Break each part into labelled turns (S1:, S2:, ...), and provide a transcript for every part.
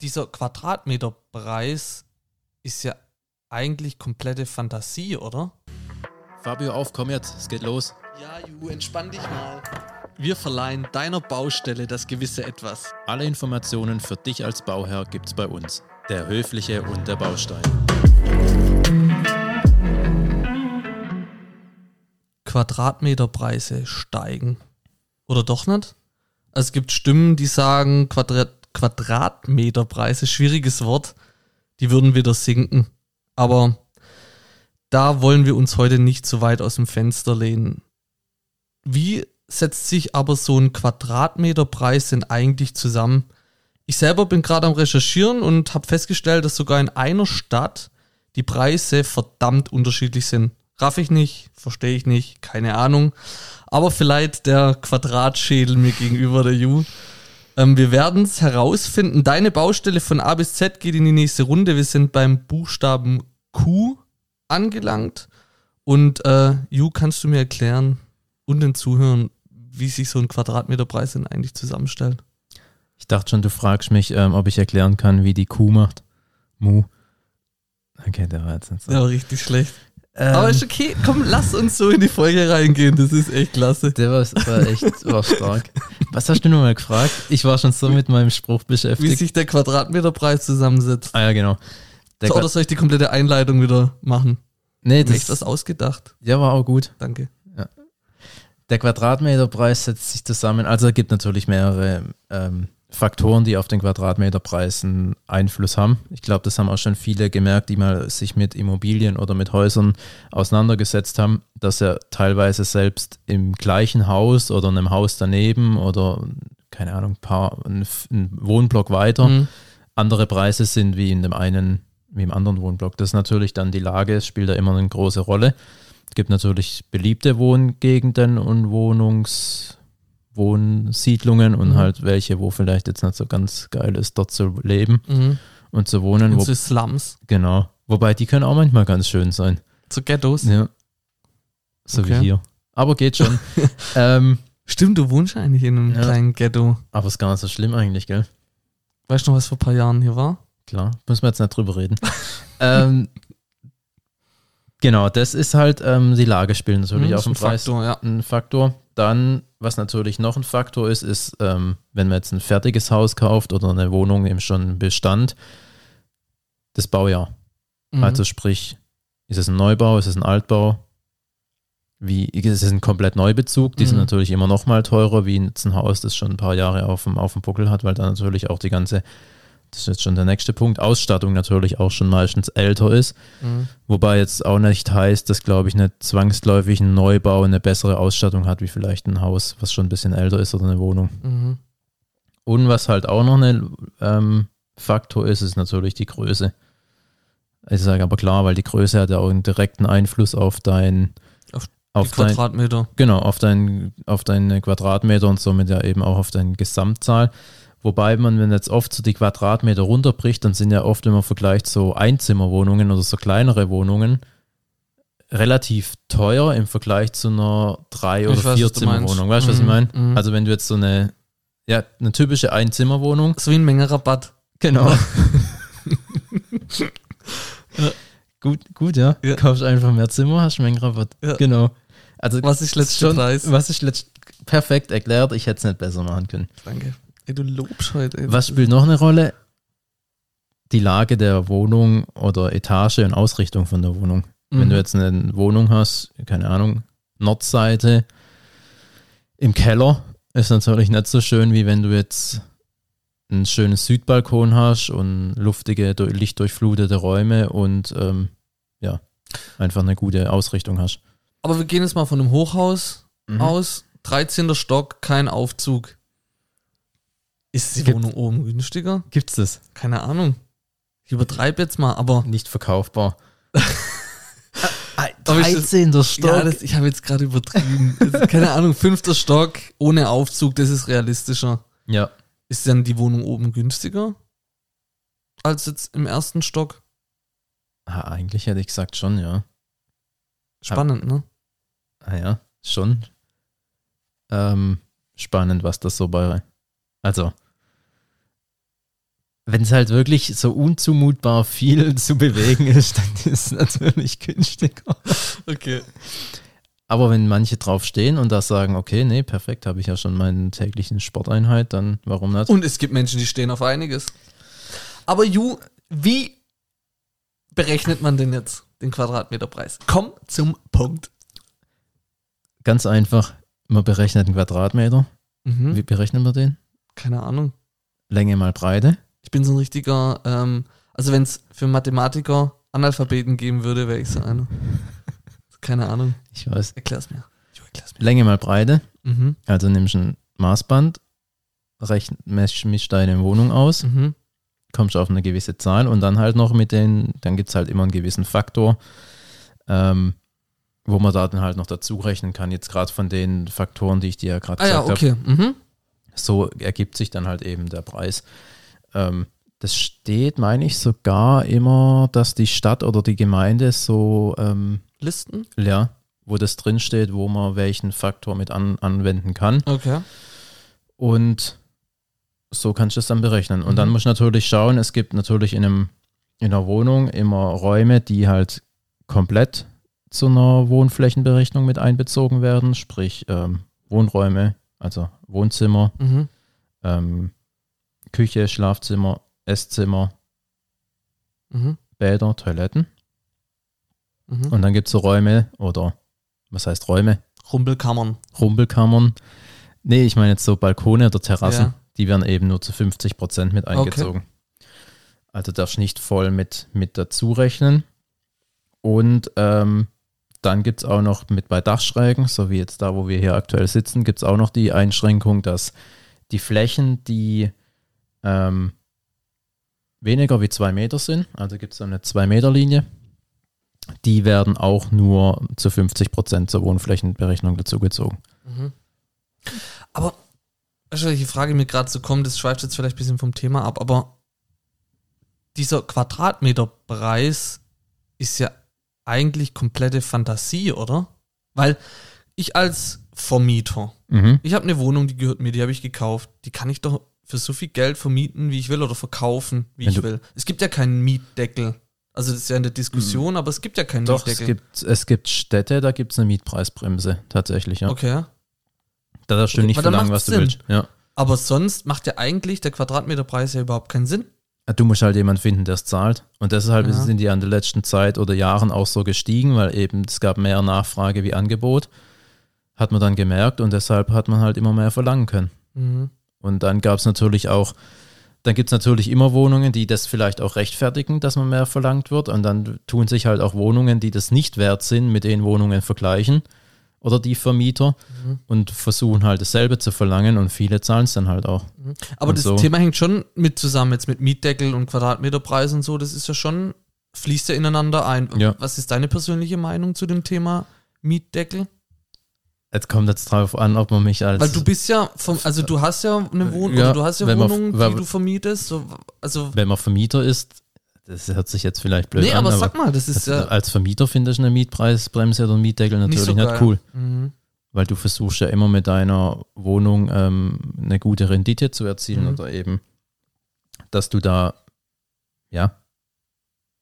S1: dieser Quadratmeterpreis ist ja eigentlich komplette Fantasie, oder?
S2: Fabio, auf, komm jetzt, es geht los.
S1: Ja, Ju, entspann dich mal. Wir verleihen deiner Baustelle das gewisse Etwas.
S2: Alle Informationen für dich als Bauherr gibt's bei uns. Der Höfliche und der Baustein.
S1: Quadratmeterpreise steigen. Oder doch nicht? Also es gibt Stimmen, die sagen, Quadrat Quadratmeterpreise, schwieriges Wort, die würden wieder sinken. Aber da wollen wir uns heute nicht so weit aus dem Fenster lehnen. Wie setzt sich aber so ein Quadratmeterpreis denn eigentlich zusammen? Ich selber bin gerade am Recherchieren und habe festgestellt, dass sogar in einer Stadt die Preise verdammt unterschiedlich sind. Raff ich nicht, verstehe ich nicht, keine Ahnung. Aber vielleicht der Quadratschädel mir gegenüber der Ju. Ähm, wir werden es herausfinden. Deine Baustelle von A bis Z geht in die nächste Runde. Wir sind beim Buchstaben Q angelangt. Und äh, Ju, kannst du mir erklären und den Zuhörern, wie sich so ein Quadratmeterpreis denn eigentlich zusammenstellt?
S2: Ich dachte schon, du fragst mich, ähm, ob ich erklären kann, wie die Kuh macht. Mu. Okay, der war jetzt nicht so.
S1: Ja, richtig schlecht. Ähm, Aber ist okay, komm, lass uns so in die Folge reingehen. Das ist echt klasse.
S2: Der war, war echt war stark. Was hast du nochmal gefragt? Ich war schon so mit meinem Spruch beschäftigt.
S1: Wie sich der Quadratmeterpreis zusammensetzt.
S2: Ah ja, genau.
S1: So, oder soll ich die komplette Einleitung wieder machen?
S2: nee,
S1: Das ist das ausgedacht.
S2: ja, war auch gut.
S1: Danke.
S2: Der Quadratmeterpreis setzt sich zusammen, also es gibt natürlich mehrere ähm, Faktoren, die auf den Quadratmeterpreis einen Einfluss haben. Ich glaube, das haben auch schon viele gemerkt, die mal sich mit Immobilien oder mit Häusern auseinandergesetzt haben, dass er teilweise selbst im gleichen Haus oder einem Haus daneben oder keine Ahnung, ein paar, ein, ein Wohnblock weiter
S1: Mhm.
S2: andere Preise sind wie in dem einen, wie im anderen Wohnblock. Das ist natürlich dann die Lage, es spielt da immer eine große Rolle. Es gibt natürlich beliebte Wohngegenden und Wohnungs, Wohnsiedlungen und
S1: Mhm.
S2: halt welche, wo vielleicht jetzt nicht so ganz geil ist, dort zu leben
S1: Mhm.
S2: und zu wohnen.
S1: Und
S2: Wo,
S1: so Slums,
S2: genau. Wobei die können auch manchmal ganz schön sein.
S1: so Ghettos.
S2: Ja. So
S1: Okay.
S2: wie hier. Aber geht schon. ähm,
S1: Stimmt, du wohnst eigentlich in einem
S2: Ja.
S1: kleinen Ghetto.
S2: aber ist gar nicht so schlimm eigentlich, gell?
S1: Weißt du noch, was vor ein paar Jahren hier war?
S2: Klar, müssen wir jetzt nicht drüber reden. ähm, genau, das ist halt ähm, die Lage spielt natürlich
S1: Mhm,
S2: den
S1: ein
S2: Preis
S1: Faktor, ja.
S2: ein Faktor. Dann, was natürlich noch ein Faktor ist, ist, ähm, wenn man jetzt ein fertiges Haus kauft oder eine Wohnung im schon Bestand, das Baujahr.
S1: Mhm.
S2: Also sprich, ist es ein Neubau, ist es ein Altbau? Wie, ist es ein komplett Neubezug? Die sind
S1: Mhm.
S2: natürlich immer noch mal teurer, wie jetzt ein Haus, das schon ein paar Jahre auf dem, auf dem Buckel hat, weil da natürlich auch die ganze, das ist jetzt schon der nächste Punkt, Ausstattung natürlich auch schon meistens älter ist.
S1: Mhm.
S2: Wobei jetzt auch nicht heißt, dass, glaube ich, nicht zwangsläufig ein Neubau eine bessere Ausstattung hat, wie vielleicht ein Haus, was schon ein bisschen älter ist oder eine Wohnung.
S1: Mhm.
S2: Und was halt auch noch ein ähm, Faktor ist, ist natürlich die Größe. Ich sage aber klar, weil die Größe hat ja auch einen direkten Einfluss auf dein,
S1: Auf
S2: auf dein,
S1: Quadratmeter.
S2: genau, auf dein, auf deine Quadratmeter und somit ja eben auch auf deine Gesamtzahl. Wobei man, wenn jetzt oft so die Quadratmeter runterbricht, dann sind ja oft, wenn man vergleicht, so Einzimmerwohnungen oder so kleinere Wohnungen relativ teuer im Vergleich zu einer Drei-
S1: Ich
S2: oder Vierzimmerwohnung.
S1: meinst.
S2: Weißt du, was ich
S1: Mhm,
S2: meine?
S1: mhm.
S2: Also wenn du jetzt so eine, ja, eine typische Einzimmerwohnung
S1: So wie ein Mengenrabatt.
S2: Genau. Gut, gut, ja.
S1: Ja.
S2: Kaufst einfach mehr Zimmer, hast Mengenrabatt.
S1: Ja.
S2: Genau. Also
S1: Was ist letzter Preis?
S2: Was ist letzt perfekt erklärt, ich hätte es nicht besser machen können.
S1: Danke. Ey, du lobst heute. Ey.
S2: Was spielt noch eine Rolle? Die Lage der Wohnung oder Etage und Ausrichtung von der Wohnung. Wenn
S1: Mhm.
S2: du jetzt eine Wohnung hast, keine Ahnung, Nordseite im Keller, ist natürlich nicht so schön, wie wenn du jetzt ein schönes Südbalkon hast und luftige, durch- lichtdurchflutete Räume und ähm, ja, einfach eine gute Ausrichtung hast.
S1: Aber wir gehen jetzt mal von einem Hochhaus
S2: Mhm.
S1: aus. 13. Stock, kein Aufzug. Ist die
S2: Gibt-
S1: Wohnung oben günstiger?
S2: Gibt's das?
S1: Keine Ahnung. Ich übertreibe jetzt mal, aber
S2: Nicht verkaufbar.
S1: Aber ich das-
S2: 13. Stock.
S1: ja, das, ich habe jetzt gerade übertrieben. Das keine Ahnung, fünfter Stock ohne Aufzug, das ist realistischer.
S2: ja.
S1: Ist dann die Wohnung oben günstiger als jetzt im ersten Stock?
S2: Ah, eigentlich hätte ich gesagt schon, ja.
S1: Spannend, ne?
S2: Ah ja, schon. Ähm, spannend, was das so bei. Also, wenn es halt wirklich so unzumutbar viel zu bewegen ist, dann ist es natürlich günstiger.
S1: Okay.
S2: Aber wenn manche drauf stehen und da sagen, okay, nee, perfekt, habe ich ja schon meine täglichen Sporteinheit, dann warum nicht?
S1: Und es gibt Menschen, die stehen auf einiges. Aber Ju, wie berechnet man denn jetzt den Quadratmeterpreis? Komm zum Punkt.
S2: Ganz einfach, man berechnet einen Quadratmeter.
S1: Mhm.
S2: Wie berechnet man den?
S1: Keine Ahnung.
S2: Länge mal Breite.
S1: Ich bin so ein richtiger, ähm, also wenn es für Mathematiker Analphabeten geben würde, wäre ich so einer. Keine Ahnung.
S2: Ich weiß.
S1: Erklär's mir. Ju, erklär's mir.
S2: Länge mal Breite.
S1: Mhm.
S2: Also nimmst du ein Maßband, rechn, misch, misch deine Wohnung aus,
S1: Mhm.
S2: kommst auf eine gewisse Zahl und dann halt noch mit den, dann gibt es halt immer einen gewissen Faktor, ähm, wo man da dann halt noch dazu rechnen kann. Jetzt gerade von den Faktoren, die ich dir ja gerade
S1: Ah ja,
S2: gesagt habe.
S1: okay. Mhm.
S2: So ergibt sich dann halt eben der Preis. Ähm, das steht, meine ich, sogar immer, dass die Stadt oder die Gemeinde so, ähm,
S1: Listen?
S2: ja, wo das drinsteht, wo man welchen Faktor mit an, anwenden kann.
S1: Okay.
S2: Und so kannst du es dann berechnen. Und dann
S1: Mhm.
S2: musst du natürlich schauen, es gibt natürlich in, einem, in einer Wohnung immer Räume, die halt komplett zu einer Wohnflächenberechnung mit einbezogen werden, sprich ähm, Wohnräume, also Wohnzimmer,
S1: Mhm.
S2: ähm, Küche, Schlafzimmer, Esszimmer,
S1: Mhm.
S2: Bäder, Toiletten.
S1: Mhm.
S2: Und dann gibt es so Räume oder was heißt Räume?
S1: Rumpelkammern.
S2: Rumpelkammern. Nee, ich meine jetzt so Balkone oder Terrassen.
S1: Ja.
S2: Die werden eben nur zu 50 Prozent mit eingezogen. Also darfst nicht voll mit, mit dazu rechnen. Und ähm, dann gibt es auch noch mit bei Dachschrägen, so wie jetzt da, wo wir hier aktuell sitzen, gibt es auch noch die Einschränkung, dass die Flächen, die ähm, weniger wie zwei Meter sind, also gibt es eine Zwei-Meter-Linie, die werden auch nur zu 50 Prozent zur Wohnflächenberechnung dazugezogen.
S1: Mhm. Aber, du, welche Frage mir gerade so kommt, das schweift jetzt vielleicht ein bisschen vom Thema ab, aber dieser Quadratmeterpreis ist ja eigentlich komplette Fantasie, oder? Weil ich als Vermieter,
S2: Mhm.
S1: ich habe eine Wohnung, die gehört mir, die habe ich gekauft, die kann ich doch für so viel Geld vermieten, wie ich will, oder verkaufen, wie
S2: Wenn
S1: ich
S2: du-
S1: will. Es gibt ja keinen Mietdeckel. Also das ist ja in der Diskussion, aber es gibt ja keinen
S2: Mhm. Doch, es
S1: Mietdeckel.
S2: gibt, es gibt Städte, da gibt es eine Mietpreisbremse, tatsächlich, ja.
S1: Okay.
S2: Da darfst du
S1: Okay,
S2: nicht verlangen, was du
S1: Sinn.
S2: willst. Ja.
S1: Aber sonst macht ja eigentlich der Quadratmeterpreis ja überhaupt keinen Sinn.
S2: Du musst halt jemanden finden, der es zahlt. Und deshalb
S1: Ja.
S2: sind die an der letzten Zeit oder Jahren auch so gestiegen, weil eben es gab mehr Nachfrage wie Angebot. Hat man dann gemerkt und deshalb hat man halt immer mehr verlangen können.
S1: Mhm.
S2: Und dann gab es natürlich auch, dann gibt es natürlich immer Wohnungen, die das vielleicht auch rechtfertigen, dass man mehr verlangt wird. Und dann tun sich halt auch Wohnungen, die das nicht wert sind, mit den Wohnungen vergleichen oder die Vermieter
S1: Mhm.
S2: und versuchen halt dasselbe zu verlangen und viele zahlen es dann halt auch.
S1: Aber
S2: Und
S1: das
S2: so.
S1: Thema hängt schon mit zusammen, jetzt mit Mietdeckel und Quadratmeterpreis und so, das ist ja schon, fließt ja ineinander ein.
S2: Ja.
S1: Was ist deine persönliche Meinung zu dem Thema Mietdeckel?
S2: Jetzt kommt jetzt drauf an, ob man mich als
S1: Weil du bist ja, vom, also du hast ja eine Wohnung,
S2: Ja,
S1: oder du hast ja
S2: man-
S1: Wohnungen,
S2: weil-
S1: die du vermietest, so, also,
S2: wenn man Vermieter ist, das hört sich jetzt vielleicht blöd
S1: nee,
S2: an,
S1: aber
S2: aber
S1: sag mal, das ist
S2: also
S1: ja
S2: als Vermieter finde ich eine Mietpreisbremse oder einen Mietdeckel
S1: nicht
S2: natürlich
S1: so
S2: nicht, cool,
S1: Mhm.
S2: weil du versuchst ja immer mit deiner Wohnung ähm, eine gute Rendite zu erzielen
S1: Mhm.
S2: oder eben, dass du da, ja,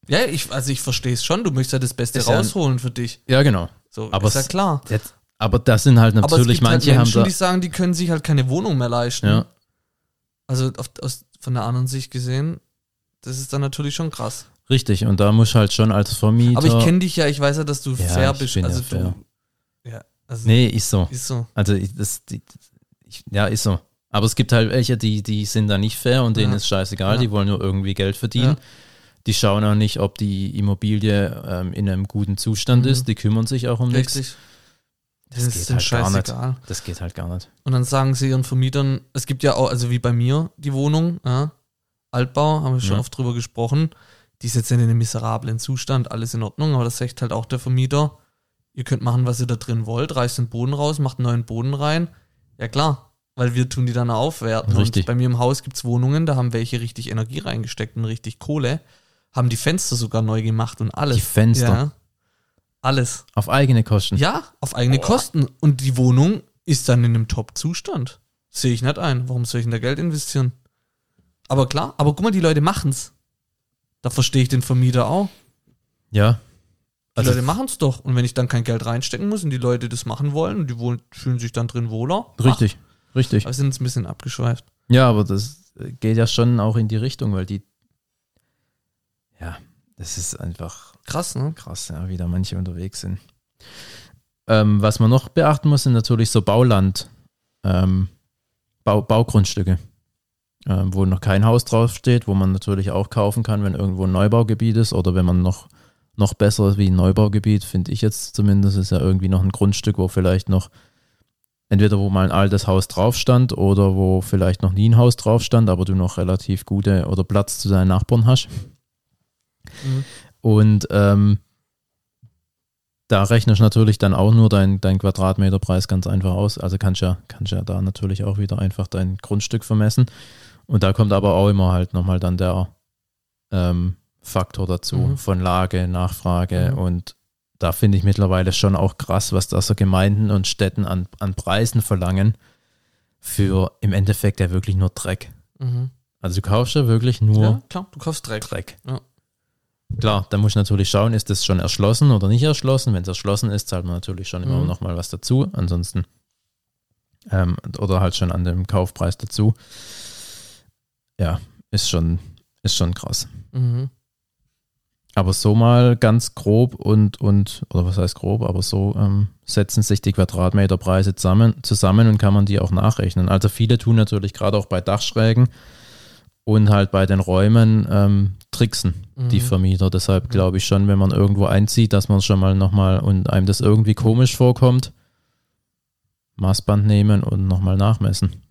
S1: Ja, ich, also ich verstehe es schon, du möchtest ja das Beste
S2: Ist ja
S1: rausholen für dich.
S2: ja genau.
S1: So,
S2: Aber
S1: ist ja klar.
S2: Jetzt, aber das sind halt natürlich,
S1: gibt
S2: manche
S1: halt Menschen,
S2: haben
S1: die
S2: da,
S1: sagen, die können sich halt keine Wohnung mehr leisten.
S2: ja,
S1: Also auf, aus, von der anderen Sicht gesehen, das ist dann natürlich schon krass.
S2: richtig und da muss halt schon als Vermieter,
S1: Aber ich kenne dich ja, ich weiß ja, dass du
S2: Ja,
S1: fair bist.
S2: bin ja
S1: Also
S2: fair.
S1: du. Ja, also
S2: nee, ist so,
S1: ist so.
S2: also ich, das, die, ich, ja, ist so. Aber es gibt halt welche, die, die sind da nicht fair und denen
S1: Ja.
S2: ist scheißegal,
S1: Ja.
S2: die wollen nur irgendwie Geld verdienen. Die schauen auch nicht, ob die Immobilie ähm, in einem guten Zustand
S1: Mhm.
S2: ist, die kümmern sich auch um nichts.
S1: Richtig.
S2: Das
S1: Das
S2: geht
S1: ist
S2: halt gar nicht.
S1: scheißegal.
S2: Das geht halt gar nicht.
S1: Und dann sagen sie ihren Vermietern, es gibt ja auch, also wie bei mir, die Wohnung, ja, Altbau, haben wir schon
S2: Ja.
S1: oft drüber gesprochen, die ist jetzt in einem miserablen Zustand, alles in Ordnung, aber das sagt halt auch der Vermieter, ihr könnt machen, was ihr da drin wollt, reißt den Boden raus, macht einen neuen Boden rein. Ja klar, weil wir tun die dann aufwerten.
S2: Richtig.
S1: Und bei mir im Haus gibt's Wohnungen, da haben welche richtig Energie reingesteckt und richtig Kohle, haben die Fenster sogar neu gemacht und alles.
S2: Die Fenster.
S1: Ja. Alles.
S2: Auf eigene Kosten.
S1: Ja, auf eigene Kosten. Und die Wohnung ist dann in einem Top-Zustand. Sehe ich nicht ein. Warum soll ich denn da Geld investieren? Aber klar, aber guck mal, die Leute machen's. Da verstehe ich den Vermieter auch.
S2: Ja.
S1: Die
S2: Also,
S1: Leute machen's doch. Und wenn ich dann kein Geld reinstecken muss und die Leute das machen wollen und die wohl, fühlen sich dann drin wohler.
S2: richtig, richtig.
S1: Ach, wir sind jetzt ein bisschen abgeschweift.
S2: Ja, aber das geht ja schon auch in die Richtung, weil die, ja, das ist einfach
S1: Krass, ne?
S2: krass, ja, wie da manche unterwegs sind. Ähm, was man noch beachten muss, sind natürlich so Bauland, ähm, Bau, Baugrundstücke, ähm, wo noch kein Haus draufsteht, wo man natürlich auch kaufen kann, wenn irgendwo ein Neubaugebiet ist oder wenn man noch, noch besser wie ein Neubaugebiet, finde ich jetzt zumindest, ist ja irgendwie noch ein Grundstück, wo vielleicht noch entweder wo mal ein altes Haus drauf stand oder wo vielleicht noch nie ein Haus drauf stand, aber du noch relativ gute oder Platz zu deinen Nachbarn hast.
S1: Mhm.
S2: Und ähm, da rechnest du natürlich dann auch nur dein, dein Quadratmeterpreis ganz einfach aus. Also kannst ja, kannst ja da natürlich auch wieder einfach dein Grundstück vermessen. Und da kommt aber auch immer halt nochmal dann der ähm, Faktor dazu
S1: Mhm.
S2: von Lage, Nachfrage
S1: Mhm.
S2: und da finde ich mittlerweile schon auch krass, was da so Gemeinden und Städten an, an Preisen verlangen für im Endeffekt ja wirklich nur Dreck.
S1: Mhm.
S2: Also du kaufst ja wirklich nur
S1: Ja, klar, du kaufst Dreck.
S2: Dreck.
S1: Ja.
S2: Klar, da muss ich natürlich schauen, ist das schon erschlossen oder nicht erschlossen. Wenn es erschlossen ist, zahlt man natürlich schon immer
S1: Mhm.
S2: noch mal was dazu. Ansonsten ähm, oder halt schon an dem Kaufpreis dazu. Ja, ist schon, ist schon krass.
S1: Mhm.
S2: Aber so mal ganz grob und, und oder was heißt grob, aber so ähm, setzen sich die Quadratmeterpreise zusammen, zusammen und kann man die auch nachrechnen. Also viele tun natürlich gerade auch bei Dachschrägen und halt bei den Räumen ähm, tricksen, die
S1: Mhm.
S2: Vermieter. Deshalb glaube ich schon, wenn man irgendwo einzieht, dass man schon mal nochmal und einem das irgendwie komisch vorkommt, Maßband nehmen und nochmal nachmessen.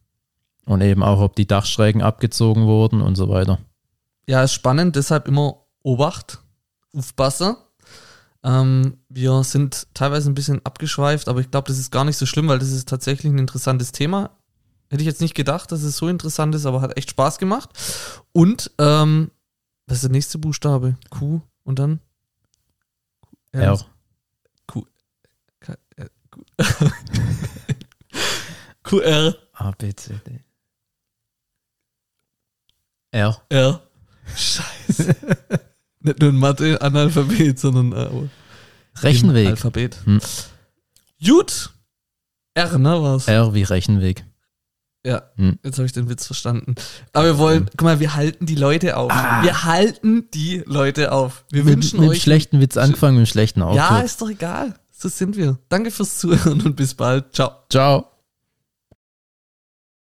S2: Und eben auch, ob die Dachschrägen abgezogen wurden und so weiter.
S1: Ja, ist spannend, deshalb immer Obacht, aufpassen. Ähm, wir sind teilweise ein bisschen abgeschweift, aber ich glaube, das ist gar nicht so schlimm, weil das ist tatsächlich ein interessantes Thema. Hätte ich jetzt nicht gedacht, dass es so interessant ist, aber hat echt Spaß gemacht. Und, ähm, was ist der nächste Buchstabe? Q und dann?
S2: R.
S1: K- äh, Q- QR.
S2: A, B, C, D. R.
S1: R. Scheiße. Nicht nur ein Mathe-Analphabet, sondern äh, im
S2: Rechenweg.
S1: Alphabet.
S2: Hm.
S1: Gut. R, ne, war's?
S2: R wie Rechenweg.
S1: Ja,
S2: Hm.
S1: jetzt habe ich den Witz verstanden. Aber wir wollen, guck mal, wir halten die Leute auf. Wir halten die Leute auf. Wir
S2: Ah. Mit,
S1: wünschen
S2: mit
S1: euch.
S2: schlechten Witz angefangen, mit schlechten
S1: ja,
S2: aufgehört.
S1: ist doch egal. So sind wir. Danke fürs Zuhören und bis bald. Ciao.
S2: Ciao.